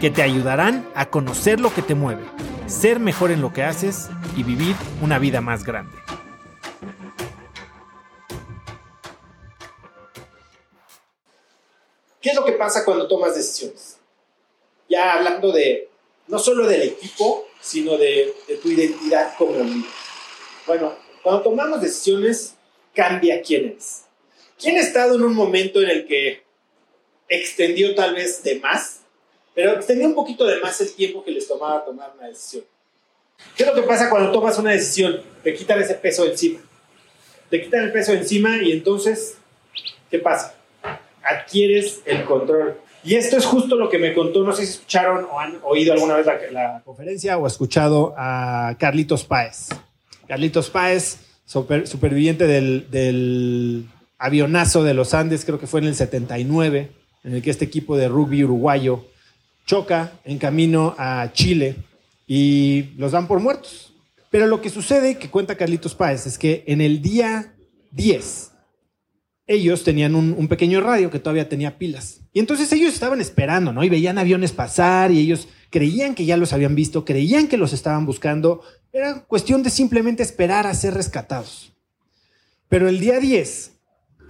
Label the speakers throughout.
Speaker 1: que te ayudarán a conocer lo que te mueve, ser mejor en lo que haces y vivir una vida más grande.
Speaker 2: ¿Qué es lo que pasa cuando tomas decisiones? Ya hablando de no solo del equipo, sino de, tu identidad como líder. Bueno, cuando tomamos decisiones, cambia quién eres. ¿Quién ha estado en un momento en el que extendió tal vez de más pero extendía un poquito de más el tiempo que les tomaba tomar una decisión. ¿Qué es lo que pasa cuando tomas una decisión? Te quitan ese peso encima. Te quitan el peso encima y entonces, ¿qué pasa? Adquieres el control. Y esto es justo lo que me contó, no sé si escucharon o han oído alguna vez la, conferencia o escuchado a Carlitos Páez. Carlitos Páez, superviviente del, del avionazo de los Andes, creo que fue en el 79, en el que este equipo de rugby uruguayo choca en camino a Chile y los dan por muertos. Pero lo que sucede, que cuenta Carlitos Páez, es que en el día 10, ellos tenían un, pequeño radio que todavía tenía pilas. Y entonces ellos estaban esperando, ¿no? Y veían aviones pasar y ellos creían que ya los habían visto, creían que los estaban buscando. Era cuestión de simplemente esperar a ser rescatados. Pero el día 10,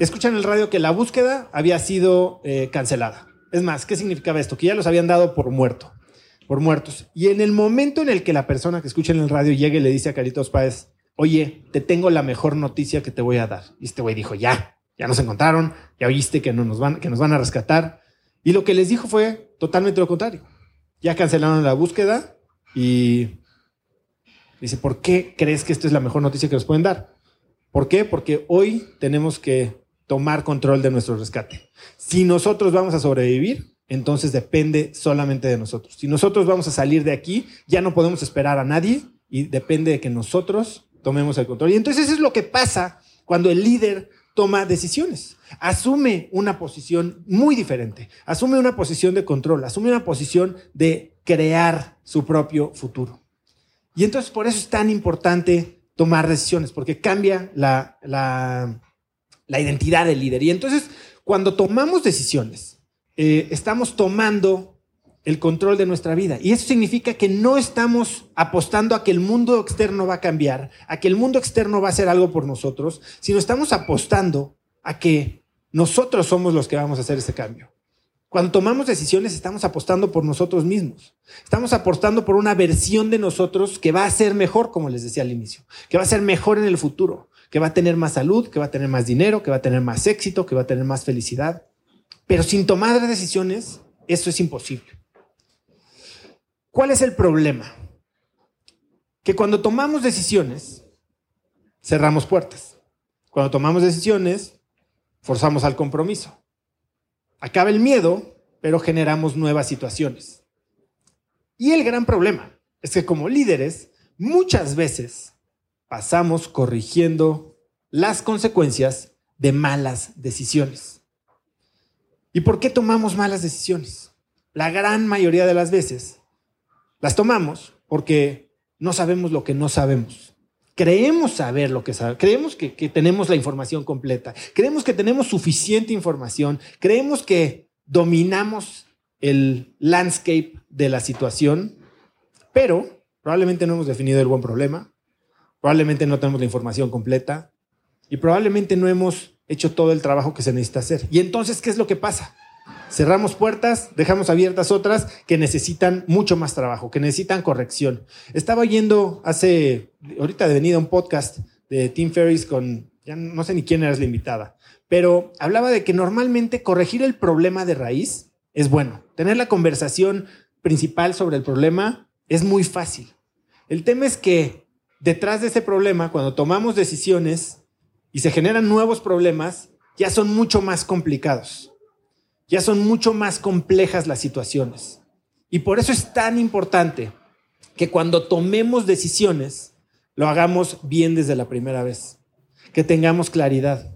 Speaker 2: escuchan el radio que la búsqueda había sido eh, cancelada. Es más, ¿qué significaba esto? Que ya los habían dado por muerto, por muertos. Y en el momento en el que la persona que escucha en el radio llegue y le dice a Caritos Páez, oye, te tengo la mejor noticia que te voy a dar. Y este güey dijo, ya, ya nos encontraron, ya oíste que, no nos van, que nos van a rescatar. Y lo que les dijo fue totalmente lo contrario. Ya cancelaron la búsqueda y dice, ¿por qué crees que esto es la mejor noticia que nos pueden dar? ¿Por qué? Porque hoy tenemos que tomar control de nuestro rescate. Si nosotros vamos a sobrevivir, entonces depende solamente de nosotros. Si nosotros vamos a salir de aquí, ya no podemos esperar a nadie y depende de que nosotros tomemos el control. Y entonces eso es lo que pasa cuando el líder toma decisiones. Asume una posición muy diferente, asume una posición de control, asume una posición de crear su propio futuro. Y entonces por eso es tan importante tomar decisiones, porque cambia la, la la identidad del líder. Y entonces, cuando tomamos decisiones, eh, estamos tomando el control de nuestra vida. Y eso significa que no estamos apostando a que el mundo externo va a cambiar, a que el mundo externo va a hacer algo por nosotros, sino estamos apostando a que nosotros somos los que vamos a hacer ese cambio. Cuando tomamos decisiones estamos apostando por nosotros mismos. Estamos apostando por una versión de nosotros que va a ser mejor, como les decía al inicio, que va a ser mejor en el futuro, que va a tener más salud, que va a tener más dinero, que va a tener más éxito, que va a tener más felicidad. Pero sin tomar decisiones, eso es imposible. ¿Cuál es el problema? Que cuando tomamos decisiones, cerramos puertas. Cuando tomamos decisiones, forzamos al compromiso. Acaba el miedo, pero generamos nuevas situaciones. Y el gran problema es que como líderes, muchas veces pasamos corrigiendo las consecuencias de malas decisiones. ¿Y por qué tomamos malas decisiones? La gran mayoría de las veces las tomamos porque no sabemos lo que no sabemos. Creemos saber lo que sabemos, creemos que, que tenemos la información completa, creemos que tenemos suficiente información, creemos que dominamos el landscape de la situación, pero probablemente no hemos definido el buen problema, Probablemente no tenemos la información completa y probablemente no hemos hecho todo el trabajo que se necesita hacer. Y entonces, ¿qué es lo que pasa? Cerramos puertas, dejamos abiertas otras que necesitan mucho más trabajo, que necesitan corrección. Estaba oyendo hace, ahorita de venida un podcast de Tim Ferriss con, ya no sé ni quién era la invitada, pero hablaba de que normalmente corregir el problema de raíz es bueno. Tener la conversación principal sobre el problema es muy fácil. El tema es que detrás de ese problema, cuando tomamos decisiones y se generan nuevos problemas, ya son mucho más complicados. Ya son mucho más complejas las situaciones. Y por eso es tan importante que cuando tomemos decisiones, lo hagamos bien desde la primera vez, que tengamos claridad,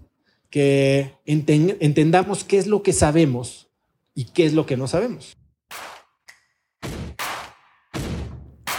Speaker 2: que entendamos qué es lo que sabemos y qué es lo que no sabemos.